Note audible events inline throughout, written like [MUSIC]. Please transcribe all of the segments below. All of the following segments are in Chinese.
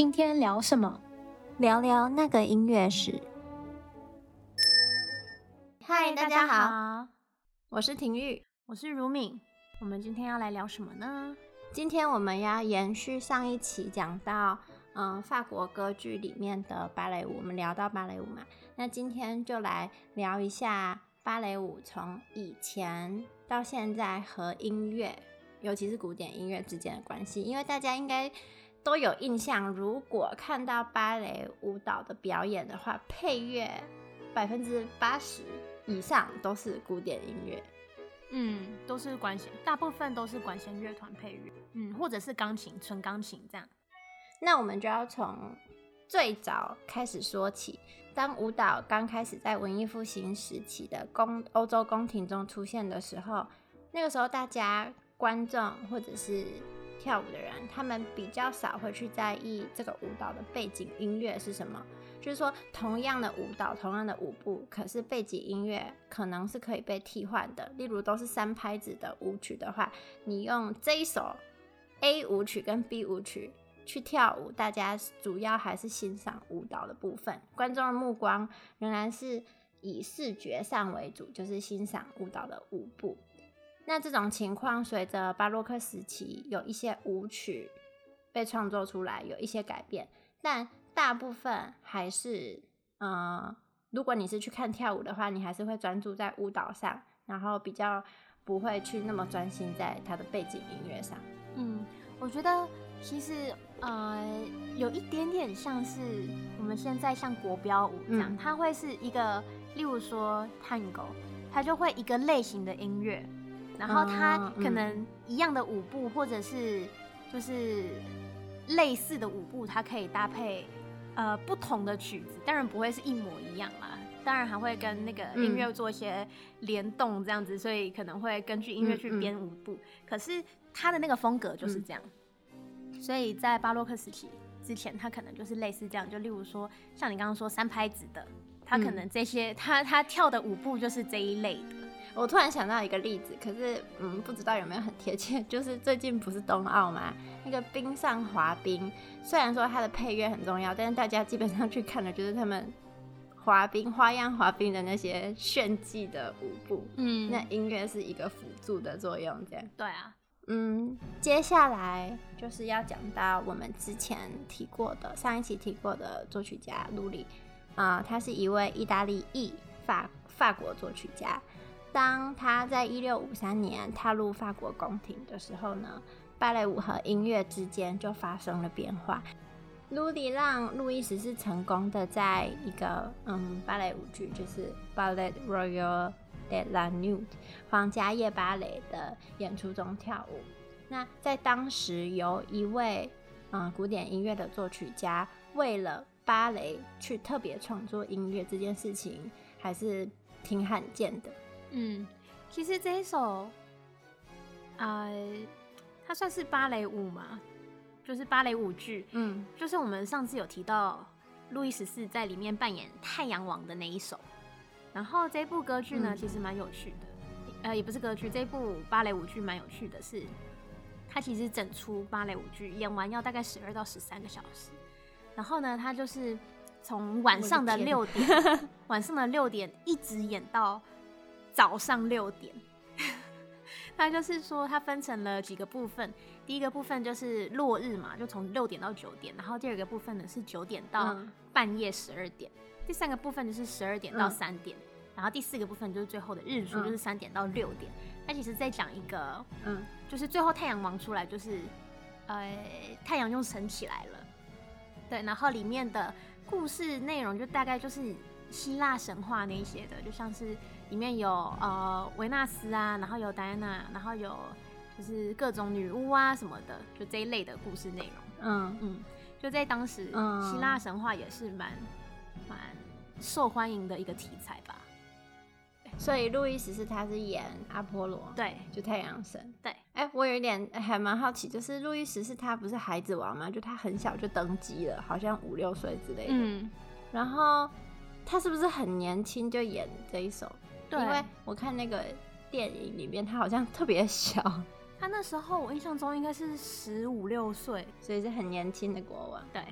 今天聊什么？聊聊那个音乐史。嗨，大家好，我是婷玉，我是如敏。我们今天要来聊什么呢？今天我们要延续上一期讲到，嗯、呃，法国歌剧里面的芭蕾舞。我们聊到芭蕾舞嘛，那今天就来聊一下芭蕾舞从以前到现在和音乐，尤其是古典音乐之间的关系。因为大家应该都有印象，如果看到芭蕾舞蹈的表演的话，配乐百分之八十。以上都是古典音乐，嗯，都是管弦，大部分都是管弦乐团配乐，嗯，或者是钢琴，纯钢琴这样。那我们就要从最早开始说起。当舞蹈刚开始在文艺复兴时期的宫欧洲宫廷中出现的时候，那个时候大家观众或者是跳舞的人，他们比较少会去在意这个舞蹈的背景音乐是什么。就是说，同样的舞蹈，同样的舞步，可是背景音乐可能是可以被替换的。例如，都是三拍子的舞曲的话，你用这一首 A 舞曲跟 B 舞曲去跳舞，大家主要还是欣赏舞蹈的部分，观众的目光仍然是以视觉上为主，就是欣赏舞蹈的舞步。那这种情况，随着巴洛克时期有一些舞曲被创作出来，有一些改变，但。大部分还是，嗯、呃，如果你是去看跳舞的话，你还是会专注在舞蹈上，然后比较不会去那么专心在它的背景音乐上。嗯，我觉得其实呃有一点点像是我们现在像国标舞这样，嗯、它会是一个，例如说探戈，它就会一个类型的音乐，然后他可能一样的舞步或者是就是类似的舞步，它可以搭配。呃，不同的曲子当然不会是一模一样啦，当然还会跟那个音乐做一些联动这样子，嗯、所以可能会根据音乐去编舞步。嗯嗯、可是他的那个风格就是这样，嗯、所以在巴洛克时期之前，他可能就是类似这样，就例如说像你刚刚说三拍子的，他可能这些他他跳的舞步就是这一类的。我突然想到一个例子，可是嗯，不知道有没有很贴切，就是最近不是冬奥吗？那个冰上滑冰，虽然说它的配乐很重要，但是大家基本上去看的就是他们滑冰花样滑冰的那些炫技的舞步，嗯，那音乐是一个辅助的作用，这样。对啊，嗯，接下来就是要讲到我们之前提过的上一期提过的作曲家卢里啊，他是一位意大利裔法法国作曲家。当他在一六五三年踏入法国宫廷的时候呢，芭蕾舞和音乐之间就发生了变化。卢里让路易十四成功的在一个嗯芭蕾舞剧，就是《Ballet Royal de la Nuit》皇家夜芭蕾的演出中跳舞。那在当时，由一位嗯古典音乐的作曲家为了芭蕾去特别创作音乐，这件事情还是挺罕见的。嗯，其实这一首，呃，它算是芭蕾舞嘛，就是芭蕾舞剧。嗯，就是我们上次有提到路易十四在里面扮演太阳王的那一首。然后这部歌剧呢，嗯、其实蛮有趣的，呃，也不是歌剧，这部芭蕾舞剧蛮有趣的是，它其实整出芭蕾舞剧演完要大概十二到十三个小时。然后呢，它就是从晚上的六点，[LAUGHS] 晚上的六点一直演到。早上六点，[LAUGHS] 他就是说，它分成了几个部分。第一个部分就是落日嘛，就从六点到九点。然后第二个部分呢是九点到半夜十二点。嗯、第三个部分就是十二点到三点。嗯、然后第四个部分就是最后的日出，就是三点到六点。他、嗯、其实在讲一个，嗯，就是最后太阳王出来，就是呃，太阳又升起来了。对，然后里面的故事内容就大概就是希腊神话那一些的，就像是。里面有呃维纳斯啊，然后有戴安娜，然后有就是各种女巫啊什么的，就这一类的故事内容。嗯嗯，就在当时，希腊神话也是蛮蛮受欢迎的一个题材吧。所以路易十四他是演阿波罗，对，就太阳神。对，哎、欸，我有一点还蛮好奇，就是路易十四他不是孩子王吗？就他很小就登基了，好像五六岁之类的。嗯，然后他是不是很年轻就演这一首？对，因为我看那个电影里面，他好像特别小，[LAUGHS] 他那时候我印象中应该是十五六岁，所以是很年轻的国王。对，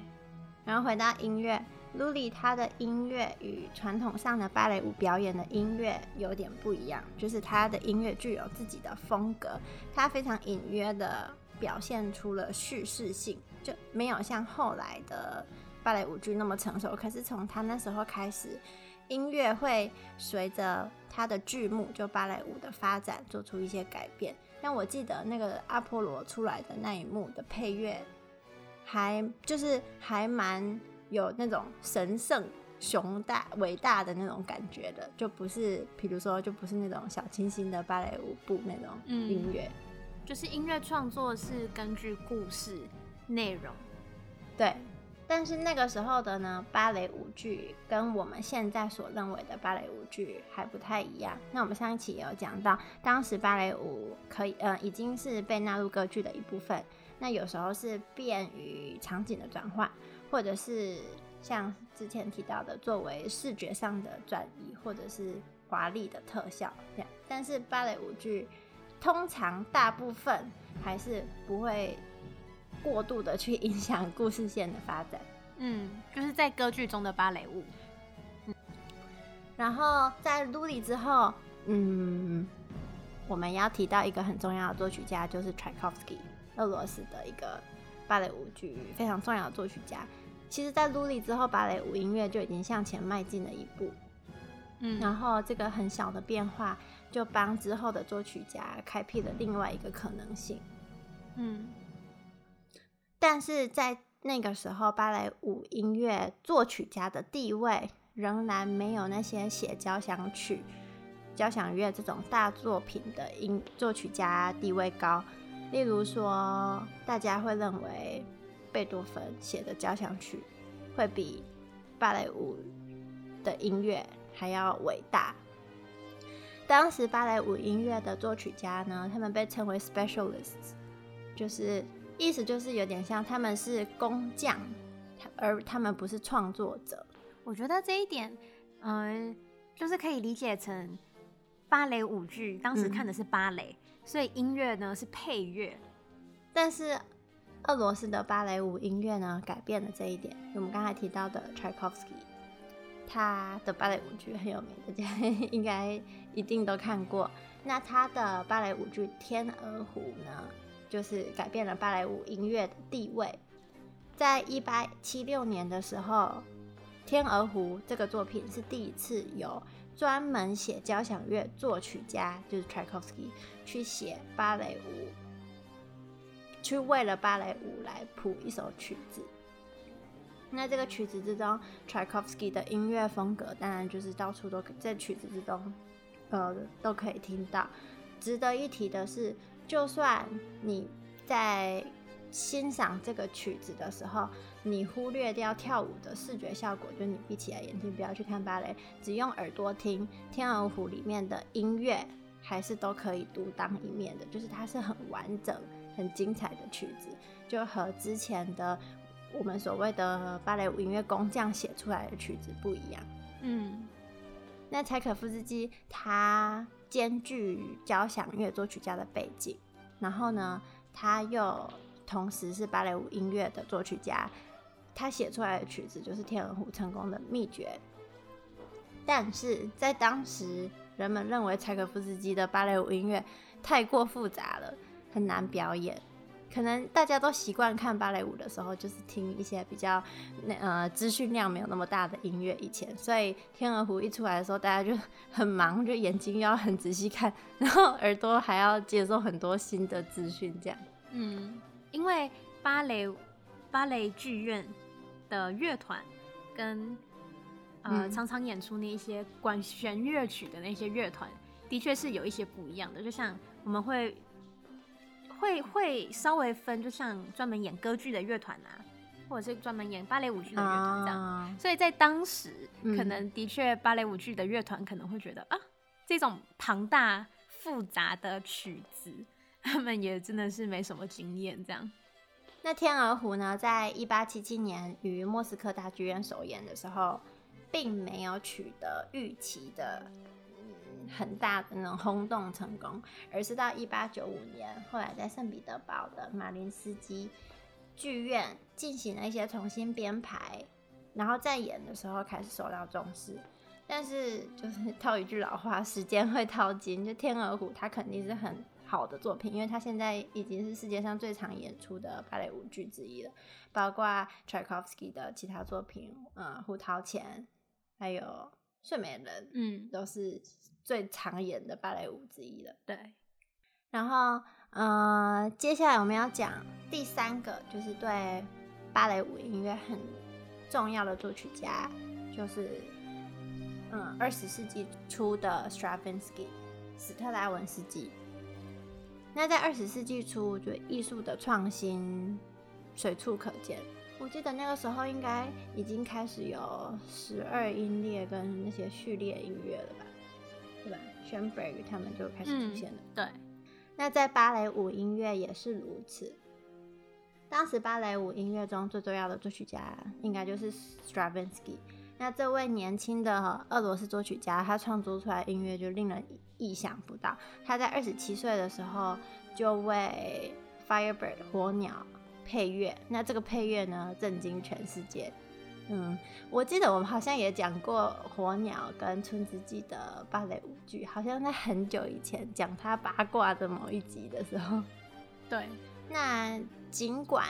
然后回到音乐，Lully 他的音乐与传统上的芭蕾舞表演的音乐有点不一样，就是他的音乐具有自己的风格，他非常隐约的表现出了叙事性，就没有像后来的芭蕾舞剧那么成熟。可是从他那时候开始，音乐会随着它的剧目，就芭蕾舞的发展做出一些改变。但我记得那个阿波罗出来的那一幕的配乐，还就是还蛮有那种神圣、雄大、伟大的那种感觉的，就不是，比如说，就不是那种小清新的芭蕾舞步那种音乐，嗯，就是音乐创作是根据故事内容，对。但是那个时候的呢，芭蕾舞剧跟我们现在所认为的芭蕾舞剧还不太一样。那我们上一期也有讲到，当时芭蕾舞可以，呃，已经是被纳入歌剧的一部分。那有时候是便于场景的转换，或者是像之前提到的，作为视觉上的转移，或者是华丽的特效这样。但是芭蕾舞剧通常大部分还是不会。过度的去影响故事线的发展，嗯，就是在歌剧中的芭蕾舞。嗯，然后在 Lully 之后，嗯，我们要提到一个很重要的作曲家，就是 Tchaikovsky，俄罗斯的一个芭蕾舞剧非常重要的作曲家。其实，在 Lully 之后，芭蕾舞音乐就已经向前迈进了一步。嗯，然后这个很小的变化，就帮之后的作曲家开辟了另外一个可能性。嗯。但是在那个时候，芭蕾舞音乐作曲家的地位仍然没有那些写交响曲、交响乐这种大作品的音作曲家地位高。例如说，大家会认为贝多芬写的交响曲会比芭蕾舞的音乐还要伟大。当时芭蕾舞音乐的作曲家呢，他们被称为 specialists，就是。意思就是有点像他们是工匠，而他们不是创作者。我觉得这一点，嗯、呃，就是可以理解成芭蕾舞剧当时看的是芭蕾，所以音乐呢是配乐。但是俄罗斯的芭蕾舞音乐呢改变了这一点。我们刚才提到的 Tchaikovsky，他的芭蕾舞剧很有名，大家应该一定都看过。那他的芭蕾舞剧《天鹅湖》呢？就是改变了芭蕾舞音乐的地位。在一八七六年的时候，《天鹅湖》这个作品是第一次有专门写交响乐作曲家，就是 Tchaikovsky 去写芭蕾舞，去为了芭蕾舞来谱一首曲子。那这个曲子之中，Tchaikovsky 的音乐风格当然就是到处都在曲子之中，呃，都可以听到。值得一提的是。就算你在欣赏这个曲子的时候，你忽略掉跳舞的视觉效果，就你闭起来眼睛不要去看芭蕾，只用耳朵听《天鹅湖》里面的音乐，还是都可以独当一面的。就是它是很完整、很精彩的曲子，就和之前的我们所谓的芭蕾舞音乐工匠写出来的曲子不一样。嗯，那柴可夫斯基他。兼具交响乐作曲家的背景，然后呢，他又同时是芭蕾舞音乐的作曲家，他写出来的曲子就是《天鹅湖》成功的秘诀。但是在当时，人们认为柴可夫斯基的芭蕾舞音乐太过复杂了，很难表演。可能大家都习惯看芭蕾舞的时候，就是听一些比较那呃资讯量没有那么大的音乐。以前，所以《天鹅湖》一出来的时候，大家就很忙，就眼睛要很仔细看，然后耳朵还要接受很多新的资讯，这样。嗯，因为芭蕾芭蕾剧院的乐团跟呃、嗯、常常演出那一些管弦乐曲的那些乐团，的确是有一些不一样的。就像我们会。会会稍微分，就像专门演歌剧的乐团啊，或者是专门演芭蕾舞剧的乐团这样。Uh, 所以在当时，嗯、可能的确芭蕾舞剧的乐团可能会觉得啊，这种庞大复杂的曲子，[LAUGHS] 他们也真的是没什么经验这样。那《天鹅湖》呢，在一八七七年于莫斯科大剧院首演的时候，并没有取得预期的。很大的那种轰动成功，而是到一八九五年，后来在圣彼得堡的马林斯基剧院进行了一些重新编排，然后在演的时候开始受到重视。但是就是套一句老话，时间会淘金。就《天鹅湖》它肯定是很好的作品，因为它现在已经是世界上最常演出的芭蕾舞剧之一了。包括柴可夫斯基的其他作品，嗯，《胡桃钳》还有《睡美人》，嗯，都是最常演的芭蕾舞之一了。对。然后，呃，接下来我们要讲第三个，就是对芭蕾舞音乐很重要的作曲家，就是。嗯，二十世纪初的 Stravinsky，史特拉文斯基。那在二十世纪初，就艺术的创新随处可见。我记得那个时候应该已经开始有十二音列跟那些序列音乐了吧？对吧？Schoenberg 他们就开始出现了。嗯，对。那在芭蕾舞音乐也是如此。当时芭蕾舞音乐中最重要的作曲家，应该就是 Stravinsky。那这位年轻的俄罗斯作曲家，他创作出来的音乐就令人意想不到。他在二十七岁的时候就为《Firebird》火鸟配乐，那这个配乐呢，震惊全世界。嗯，我记得我们好像也讲过火鸟跟春之祭的芭蕾舞剧，好像在很久以前讲他八卦的某一集的时候。对，那尽管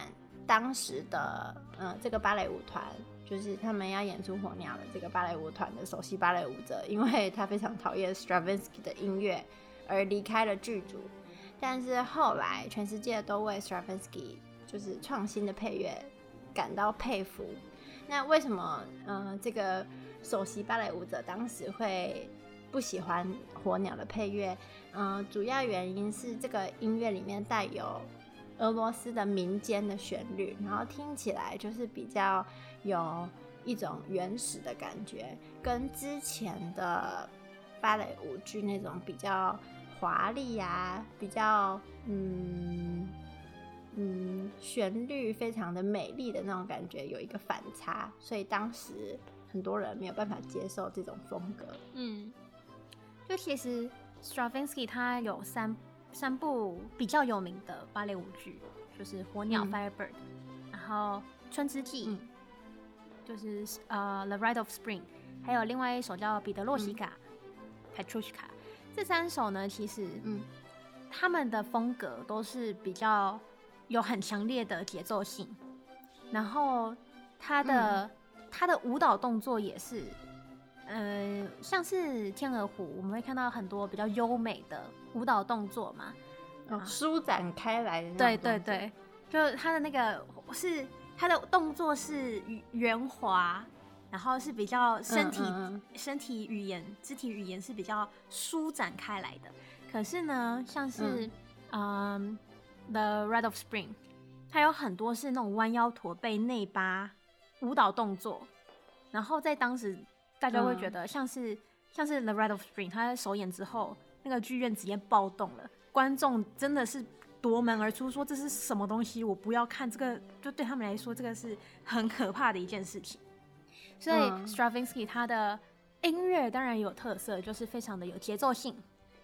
当时的嗯这个芭蕾舞团。就是他们要演出《火鸟》的这个芭蕾舞团的首席芭蕾舞者，因为他非常讨厌 Stravinsky 的音乐而离开了剧组。但是后来，全世界都为 Stravinsky 就是创新的配乐感到佩服。那为什么，呃，这个首席芭蕾舞者当时会不喜欢《火鸟》的配乐？嗯、主要原因是这个音乐里面带有俄罗斯的民间的旋律，然后听起来就是比较。有一种原始的感觉，跟之前的芭蕾舞剧那种比较华丽呀，比较嗯嗯旋律非常的美丽的那种感觉，有一个反差，所以当时很多人没有办法接受这种风格。嗯，就其实 Stravinsky 他有三三部比较有名的芭蕾舞剧，就是《火鸟》嗯 （Firebird），然后《春之祭》。嗯就是呃，《The Rite of Spring》，还有另外一首叫《彼得洛西卡》（Petrushka）。这三首呢，其实嗯，他们的风格都是比较有很强烈的节奏性，然后他的他、嗯、的舞蹈动作也是，呃，像是《天鹅湖》，我们会看到很多比较优美的舞蹈动作嘛，哦，舒展开来的。对对对，就他的那个是。他的动作是圆滑，然后是比较身体、嗯嗯、身体语言、肢体语言是比较舒展开来的。可是呢，像是嗯，嗯，《The Ride of Spring》，它有很多是那种弯腰驼背、内八舞蹈动作。然后在当时，大家会觉得像是、嗯、像是《The Ride of Spring》，他在首演之后，那个剧院直接暴动了，观众真的是。夺门而出，说这是什么东西？我不要看这个，就对他们来说，这个是很可怕的一件事情。所以、嗯、Stravinsky 他的音乐当然有特色，就是非常的有节奏性。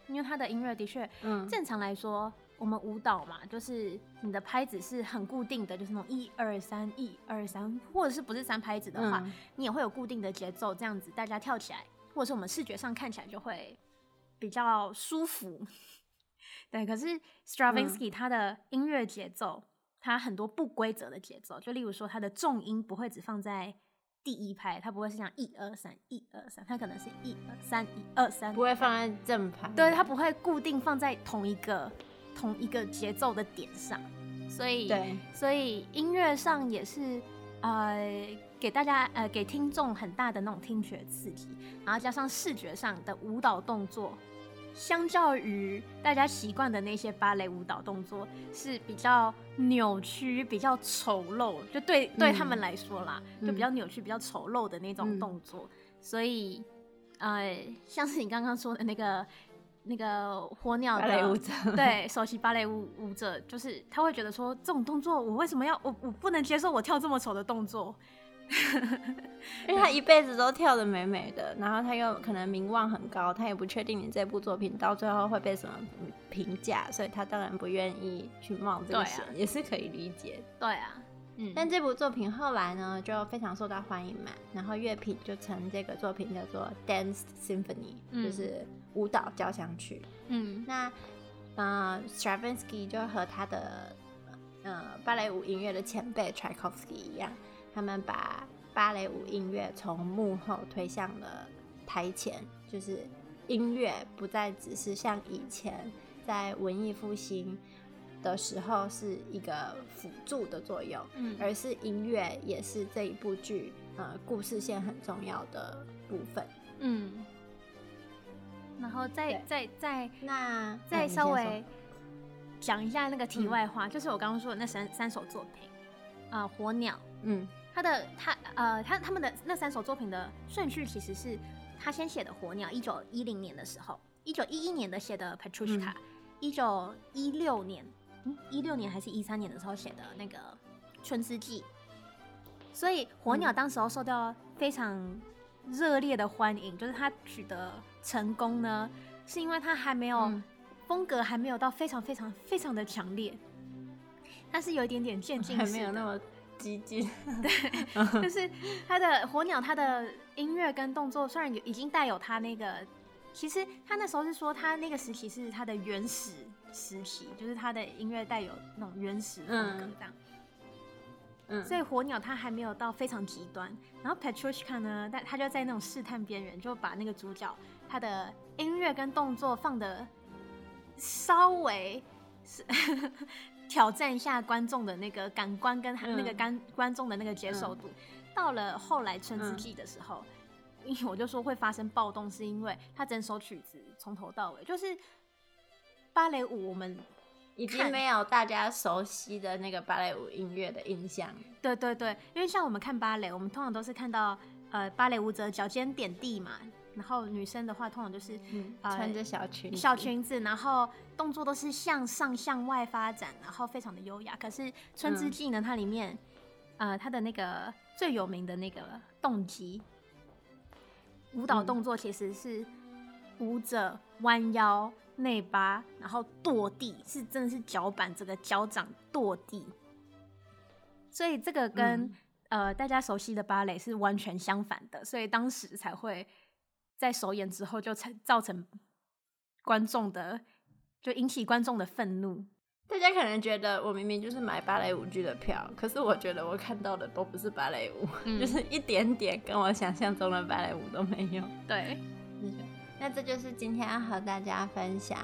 因为他的音乐的确，嗯，正常来说，我们舞蹈嘛，就是你的拍子是很固定的，就是那种一二三一二三，或者是不是三拍子的话，嗯、你也会有固定的节奏，这样子大家跳起来，或者是我们视觉上看起来就会比较舒服。[LAUGHS] 对，可是 Stravinsky 他的音乐节奏，他、嗯、很多不规则的节奏，就例如说他的重音不会只放在第一拍，他不会是像一二三一二三，他可能是一二三一二三，不会放在正拍。对，他不会固定放在同一个同一个节奏的点上，所以对，所以音乐上也是呃给大家呃给听众很大的那种听觉刺激，然后加上视觉上的舞蹈动作。相较于大家习惯的那些芭蕾舞蹈动作是比较扭曲、比较丑陋，就对对他们来说啦，嗯、就比较扭曲、比较丑陋的那种动作。嗯、所以，呃，像是你刚刚说的那个那个火鸟的芭蕾舞者，[LAUGHS] 对，首席芭蕾舞舞者，就是他会觉得说，这种动作我为什么要我我不能接受我跳这么丑的动作。[LAUGHS] 因为他一辈子都跳得美美的，然后他又可能名望很高，他也不确定你这部作品到最后会被什么评价，所以他当然不愿意去冒这个险，啊、也是可以理解。对啊，嗯，但这部作品后来呢，就非常受到欢迎嘛，然后乐评就称这个作品叫做 Dance Symphony，嗯，就是舞蹈交响曲。嗯，那呃，Stravinsky 就和他的呃芭蕾舞音乐的前辈 Tchaikovsky 一样，他们把芭蕾舞音乐从幕后推向了台前，就是音乐不再只是像以前在文艺复兴。的时候是一个辅助的作用，嗯，而是音乐也是这一部剧呃故事线很重要的部分，嗯。然后再再再那再稍微讲一下那个题外话，嗯、就是我刚刚说的那三三首作品，啊、呃，火鸟，嗯，他的他呃他他们的那三首作品的顺序其实是他先写的火鸟，一九一零年的时候，一九一一年的写的 Petrushka，一九一六年。一六年还是一三年的时候写的那个《春之祭》，所以《火鸟》当时候受到非常热烈的欢迎，嗯、就是他取得成功呢，是因为他还没有、嗯、风格还没有到非常非常非常的强烈，但是有一点点渐进式，还没有那么激进。对，[LAUGHS] 就是他的《火鸟》，他的音乐跟动作虽然有已经带有他那个，其实他那时候是说他那个时期是他的原始。时期就是他的音乐带有那种原始风格这样，嗯，所以火鸟它还没有到非常极端，然后 Petrushka 呢，但他就在那种试探边缘，就把那个主角他的音乐跟动作放的稍微是 [LAUGHS] 挑战一下观众的那个感官跟那个观观众的那个接受度。嗯、到了后来春之祭的时候，因为、嗯、我就说会发生暴动，是因为他整首曲子从头到尾就是。芭蕾舞，我们已经没有大家熟悉的那个芭蕾舞音乐的印象。对对对，因为像我们看芭蕾，我们通常都是看到呃芭蕾舞者脚尖点地嘛，然后女生的话通常就是、嗯呃、穿着小裙小裙子，然后动作都是向上向外发展，然后非常的优雅。可是《春之祭》呢，它里面呃它的那个最有名的那个动机舞蹈动作其实是舞者弯腰。内八，然后跺地，是真的是脚板这个脚掌跺地，所以这个跟、嗯、呃大家熟悉的芭蕾是完全相反的，所以当时才会在首演之后就成造成观众的就引起观众的愤怒。大家可能觉得我明明就是买芭蕾舞剧的票，可是我觉得我看到的都不是芭蕾舞，嗯、就是一点点跟我想象中的芭蕾舞都没有。对。那这就是今天要和大家分享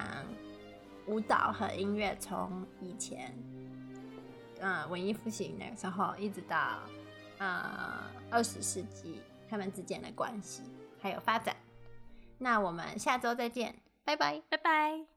舞蹈和音乐从以前，嗯，文艺复兴那个时候一直到呃二十世纪，他们之间的关系还有发展。那我们下周再见，拜拜，拜拜。